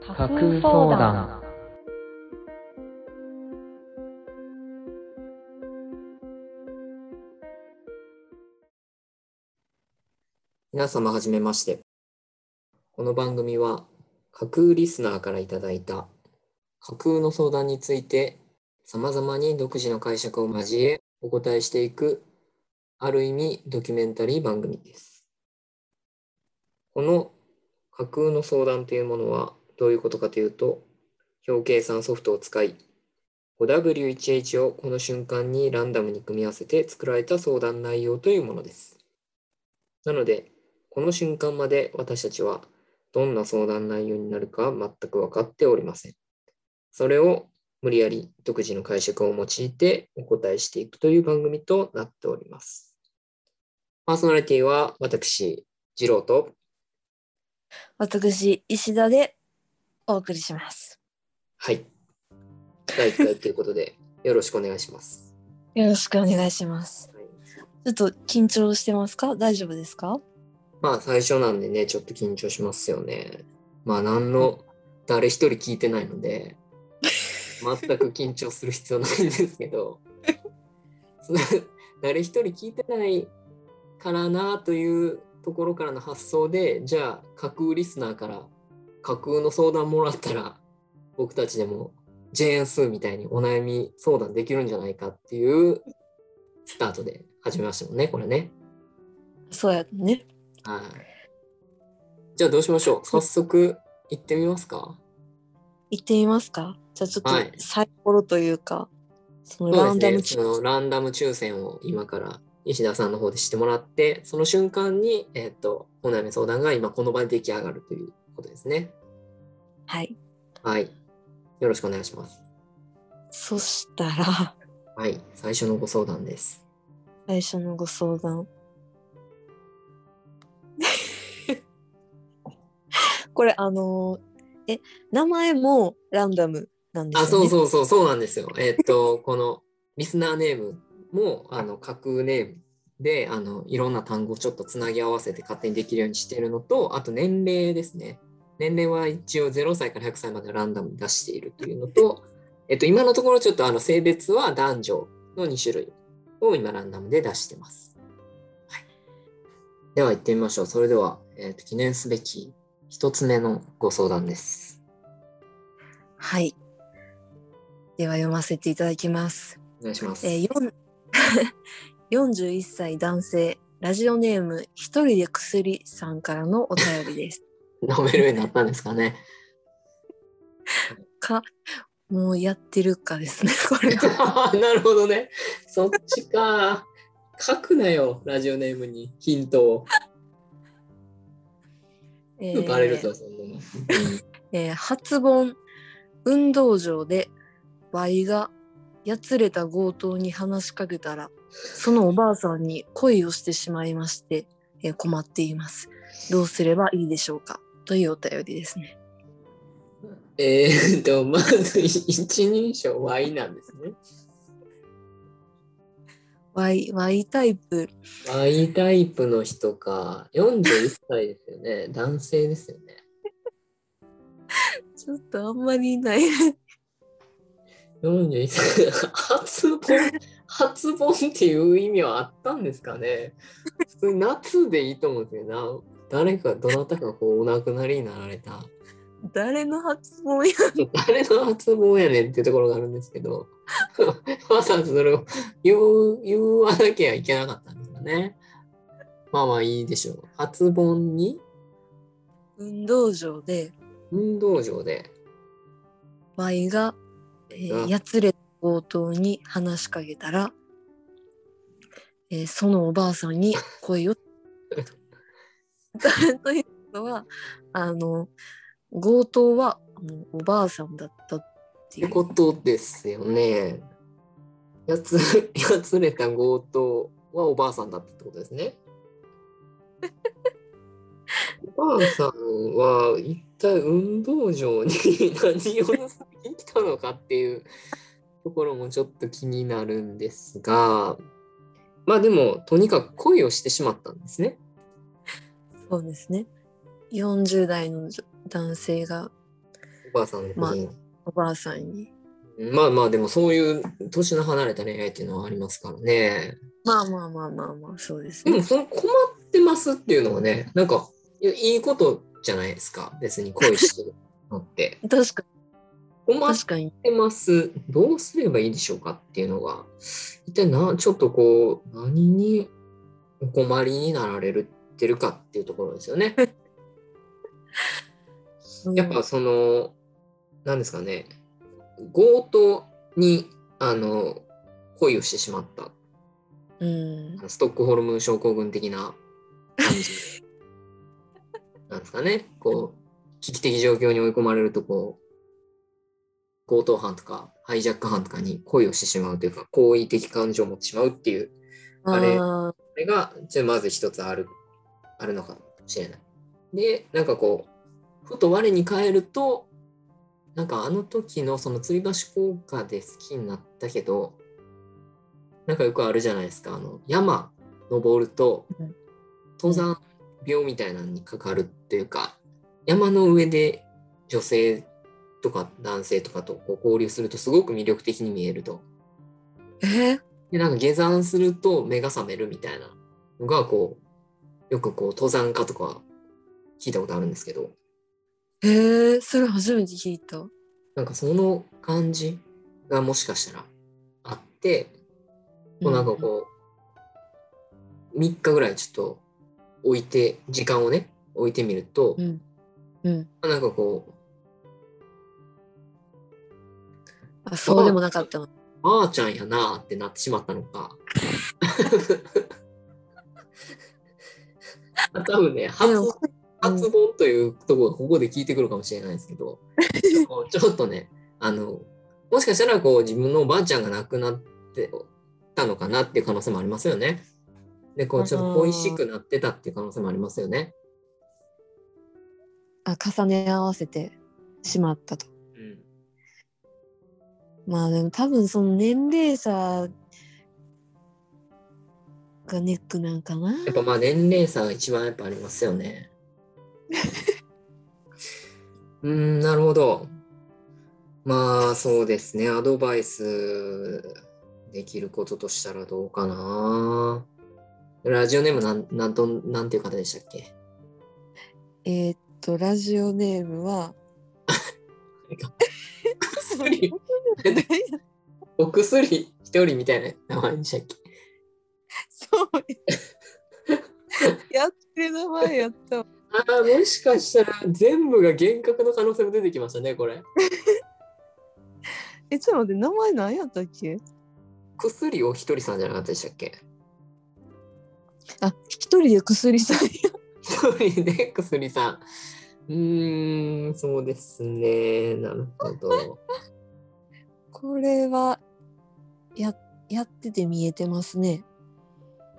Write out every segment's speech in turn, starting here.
架空相談皆様はじめまして。この番組は架空リスナーからいただいた架空の相談について様々に独自の解釈を交えお答えしていくある意味ドキュメンタリー番組です。この架空の相談というものはどういうことかというと表計算ソフトを使い 5W1H をこの瞬間にランダムに組み合わせて作られた相談内容というものです。なので、この瞬間まで私たちはどんな相談内容になるか全く分かっておりません。それを無理やり独自の解釈を用いてお答えしていくという番組となっております。パーソナリティは私、次郎と、私、石田でお送りします。はい。第1回ということで、よろしくお願いします。よろしくお願いします。はいちょっと緊張してますか？大丈夫ですか？まあ最初なんでね、ちょっと緊張しますよね。まあ何の、誰一人聞いてないので、全く緊張する必要ないんですけど、誰一人聞いてないからなというところからの発想で、じゃあ架空リスナーから架空の相談もらったら、僕たちでもジェーンスーみたいにお悩み相談できるんじゃないかっていうスタートで始めましたもんね、これね。そうやね。はい。じゃあどうしましょう？早速行ってみますか？行ってみますか？じゃあちょっとはいサイコロというか、そのそうですね。ランダムチそのランダム抽選を今から石田さんの方でしてもらって、その瞬間に、えっ、と、お悩み相談が今この場で出来上がるということですね。はい。はい。よろしくお願いします。そしたら、はい。最初のご相談です。最初のご相談。これあのーえ、名前もランダムなんですよあ、ね。そうそうそう、そうなんですよ。えっ、と、このリスナーネームも、あの、架空ネームで、あの、いろんな単語をちょっとつなぎ合わせて勝手にできるようにしているのと、あと年齢ですね。年齢は一応0歳から100歳までランダムに出しているというのと、えっと、今のところちょっとあの性別は男女の2種類を今ランダムで出してます。はい、では行ってみましょう。それでは、えっと記念すべき一つ目のご相談です。はい。では読ませていただきます。お願いします。えー、4 41歳男性、ラジオネーム一人で薬さんからのお便りです。飲めるようになったんですかね。か、もうやってるかですね、これは。なるほどね。そっちか。書くなよ、ラジオネームにヒントを。えーバレるぞ、そんなの。えー初盆運動場で Y がやつれた強盗に話しかけたらそのおばあさんに恋をしてしまいまして、えー困っていますどうすればいいでしょうかというお便りですねえーっと、まず一人称 Y なんですね。Y, y タイプ Y タイプの人か。41歳ですよね。男性ですよね。ちょっとあんまりいない41歳。初盆、初盆っていう意味はあったんですかね。普通に夏でいいと思うんですよな。誰か、どなたかこうお亡くなりになられた。誰の発音や誰の発音やねんっていうところがあるんですけど、わざわざそれを言う言わなきゃいけなかったんですかね。まあまあいいでしょう。発音に？運動場で。運動場で。Y が、えーあやつれた強盗に話しかけたら、えーそのおばあさんに恋を というのはあの強盗はおばあさんだったっていうことですよね。やつ やつれた強盗はおばあさんだったってことですね。おばあさんは一体運動場に何をしに来たのかっていうところもちょっと気になるんですが、まあでもとにかく恋をしてしまったんですね。そうですね40代の男性がおばあさんの子に。おばあさんに。まあまあ、でもそういう年の離れた恋愛っていうのはありますからね。まあまあまあまあまあ、そうですね。でも、その困ってますっていうのはね、なんか、いやいいことじゃないですか。別に恋してるのって。確か困っ。てます。どうすればいいでしょうかっていうのが、一体な、ちょっとこう、何にお困りになられるってるかっていうところですよね。やっぱその、なんですかね、強盗に、あの、恋をしてしまった。うん。ストックホルム症候群的な感じ なんですかね。こう、危機的状況に追い込まれると、こう、強盗犯とかハイジャック犯とかに恋をしてしまうというか、好意的感情を持ってしまうっていう、あれあこれが、じゃあまず一つある、あるのかもしれない。で、なんかこう、ふと我に返ると、なんかあの時のその吊り橋効果で好きになったけど、なんかよくあるじゃないですか、あの山登るとうん、登山病みたいなのにかかるっていうか、山の上で女性とか男性とかとこう交流するとすごく魅力的に見えると。ー？えで、なんか下山すると目が覚めるみたいなのが、こう、よくこう、登山家とか聞いたことあるんですけど、えー、それ初めて聞いた。なんかその感じがもしかしたらあって、こうなんかこう、3日ぐらいちょっと置いて、時間をね、置いてみるとう、ん。うん。なんかこあ、そうでもなかったの。あちゃんやなーってなってしまったのか。多分ね、発本というところがここで聞いてくるかもしれないですけど、ちょっとね、あの、もしかしたらこう自分のおばあちゃんが亡くなってたのかなっていう可能性もありますよね。で、こうちょっと恋しくなってたっていう可能性もありますよね。あ、重ね合わせてしまったと。うん。まあでも多分その年齢差がネックなんかな。やっぱまあ年齢差が一番やっぱありますよね。うーん、なるほど。まあそうですね。アドバイスできることとしたらどうかな。ラジオネームなんなんとなんていう方でしたっけ？えーっと、ラジオネームは 薬お薬一人みたいな名前でしたっけ？やってる名前やったわ。ああ、もしかしたら全部が幻覚の可能性も出てきましたね、これ。え、ちょっと待って、名前何やったっけ？薬を一人さんじゃなかったでしたっけ？あ、一人で薬さんや。一人で薬さん。うーん、そうですね。なるほど。これは、や、やってて見えてますね。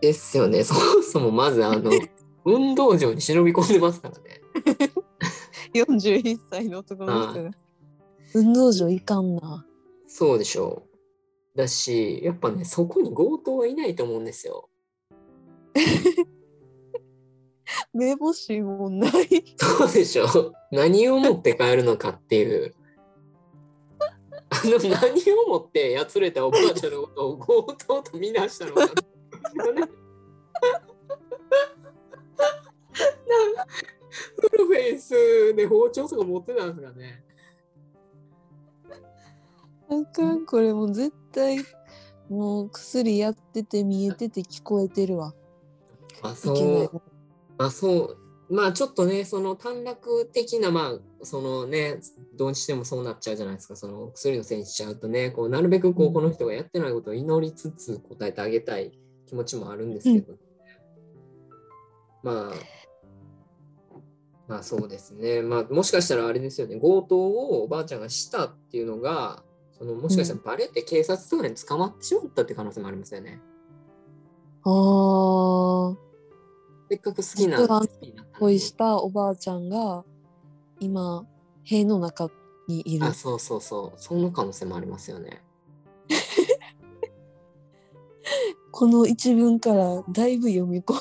ですよね。そもそもまずあの、運動場に忍び込んでますからね。41歳の男の人が。運動場いかんな。そうでしょう。だし、やっぱね、そこに強盗はいないと思うんですよ。目星もない。そうでしょう。何を持って帰るのかっていう。あの何を持ってやつれたおばあちゃんのことを強盗と見なしたのかって。フルフェイスで包丁とか持ってたんですかね。あかん、これもう絶対、もう薬やってて見えてて聞こえてるわ。あ、いそう。まあそう、まあちょっとね、その短絡的な、まあそのね、どうしてもそうなっちゃうじゃないですか、その薬のせいにしちゃうとね、こうなるべくこううん。この人がやってないことを祈りつつ答えてあげたい気持ちもあるんですけど、まあ、まあそうですね、まあもしかしたらあれですよね、強盗をおばあちゃんがしたっていうのが、そのもしかしたらバレて警察とかに捕まってしまったって可能性もありますよね。あー、せっかく好きな恋したおばあちゃんが、今、塀の中にいるあ、。そうそうそう。その可能性もありますよね。この一文からだいぶ読み込む。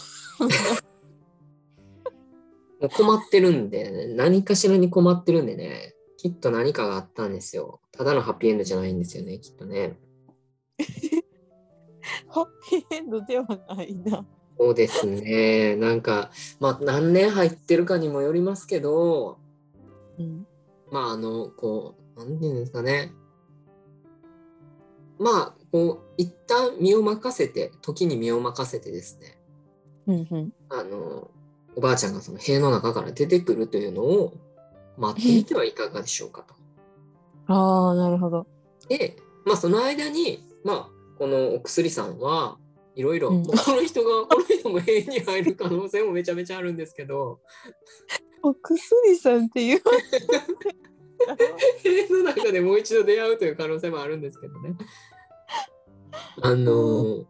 もう困ってるんで、ね、何かしらに困ってるんでね、きっと何かがあったんですよ。ただのハッピーエンドじゃないんですよね、きっとね。ハッピーエンドではないな。そうですね。なんか、まあ、何年入ってるかにもよりますけど、うん。まあ、あの、こう、なんていうんですかね。まあ、こう、一旦身を任せて、時に身を任せてですね、うんうん。あの、おばあちゃんがその塀の中から出てくるというのを待ってみてはいかがでしょうかと。ああ、なるほど。で、まあ、その間に、まあ、このお薬さんはいろいろ、この人が、この人も塀に入る可能性もめちゃめちゃあるんですけど、お薬さんっていう。塀の中でもう一度出会うという可能性もあるんですけどね。あのー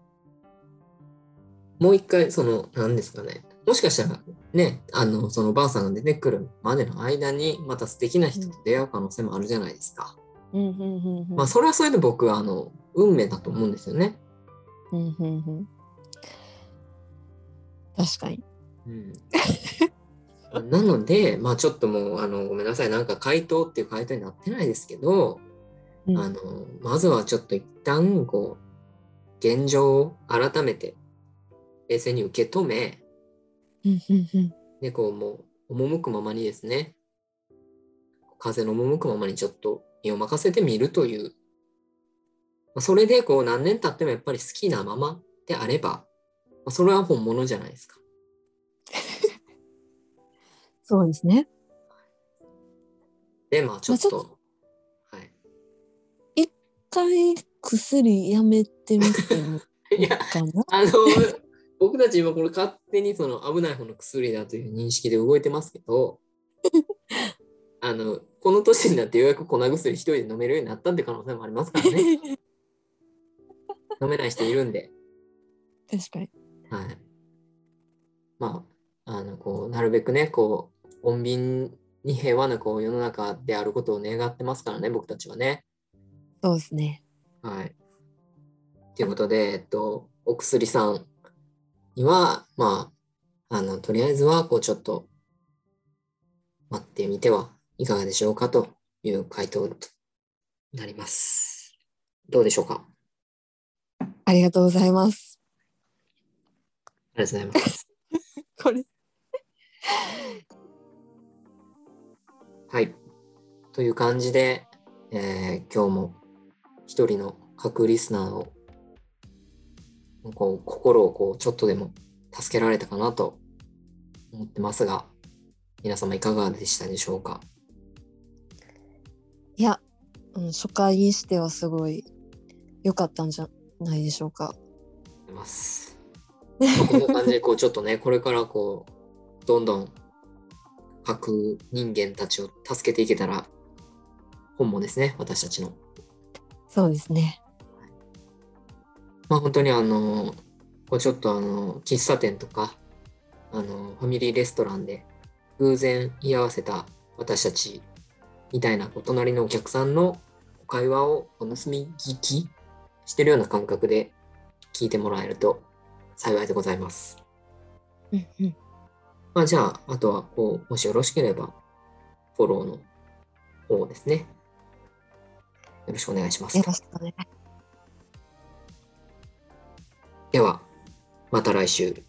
もう一回、その、何ですかね。もしかしたら、ね、あの、そのおばあさんが出てくるまでの間に、また素敵な人と出会う可能性もあるじゃないですか。うんうんうんうん。まあ、それはそれで僕は、あの、運命だと思うんですよね。うんうんうん。確かに。うん、なので、まあちょっともう、あの、ごめんなさい。なんか回答っていう回答になってないですけど、うんあの、まずはちょっと一旦、こう、現状を改めて、冷静に受け止め、うんうんうん。で、こう、もう、赴くままにですね、風の赴くままにちょっと身を任せてみるという、まあ、それで、こう、何年経ってもやっぱり好きなままであれば、まあ、それは本物じゃないですか。そうですね。で、まあちょっまあちょと、はい。一回薬やめてみてもい いいや、かな？あの、僕たち今これ勝手にその危ない方の薬だという認識で動いてますけど、あの、この年になってようやく粉薬一人で飲めるようになったって可能性もありますからね。飲めない人いるんで。確かに。はい。まあ、あの、こう、なるべくね、こう、穏便に平和なこう世の中であることを願ってますからね、僕たちはね。そうですね。はい。ということで、えっと、お薬さんには、まあ、あの、とりあえずは、こう、ちょっと、待ってみてはいかがでしょうかという回答となります。どうでしょうか？ありがとうございます。ありがとうございます。これ。はい。という感じで、えー今日も一人の各リスナーをこう心をこうちょっとでも助けられたかなと思ってますが、皆様いかがでしたでしょうか？いや、うん、初回にしてはすごい良かったんじゃないでしょうか。ます。まあこんな感じでこうちょっとね、これからこう、どんどん各人間たちを助けていけたら、本望ですね、私たちの。そうですね。まあ本当にあの、こうちょっとあの、喫茶店とか、あの、ファミリーレストランで偶然居合わせた私たちみたいな、こう隣のお客さんの会話をこう盗み聞きしてるような感覚で聞いてもらえると幸いでございます。うんうん。まあじゃあ、あとはこう、もしよろしければ、フォローの方ですね。よろしくお願いしますよ。ろしくお願い。では、また来週。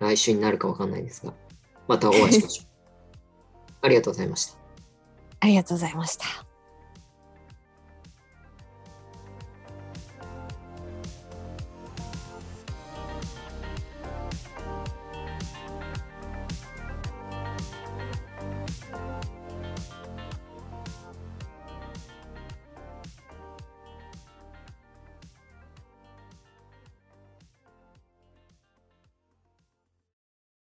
来週になるかわかんないですが、またお会いしましょう。ありがとうございました。ありがとうございました。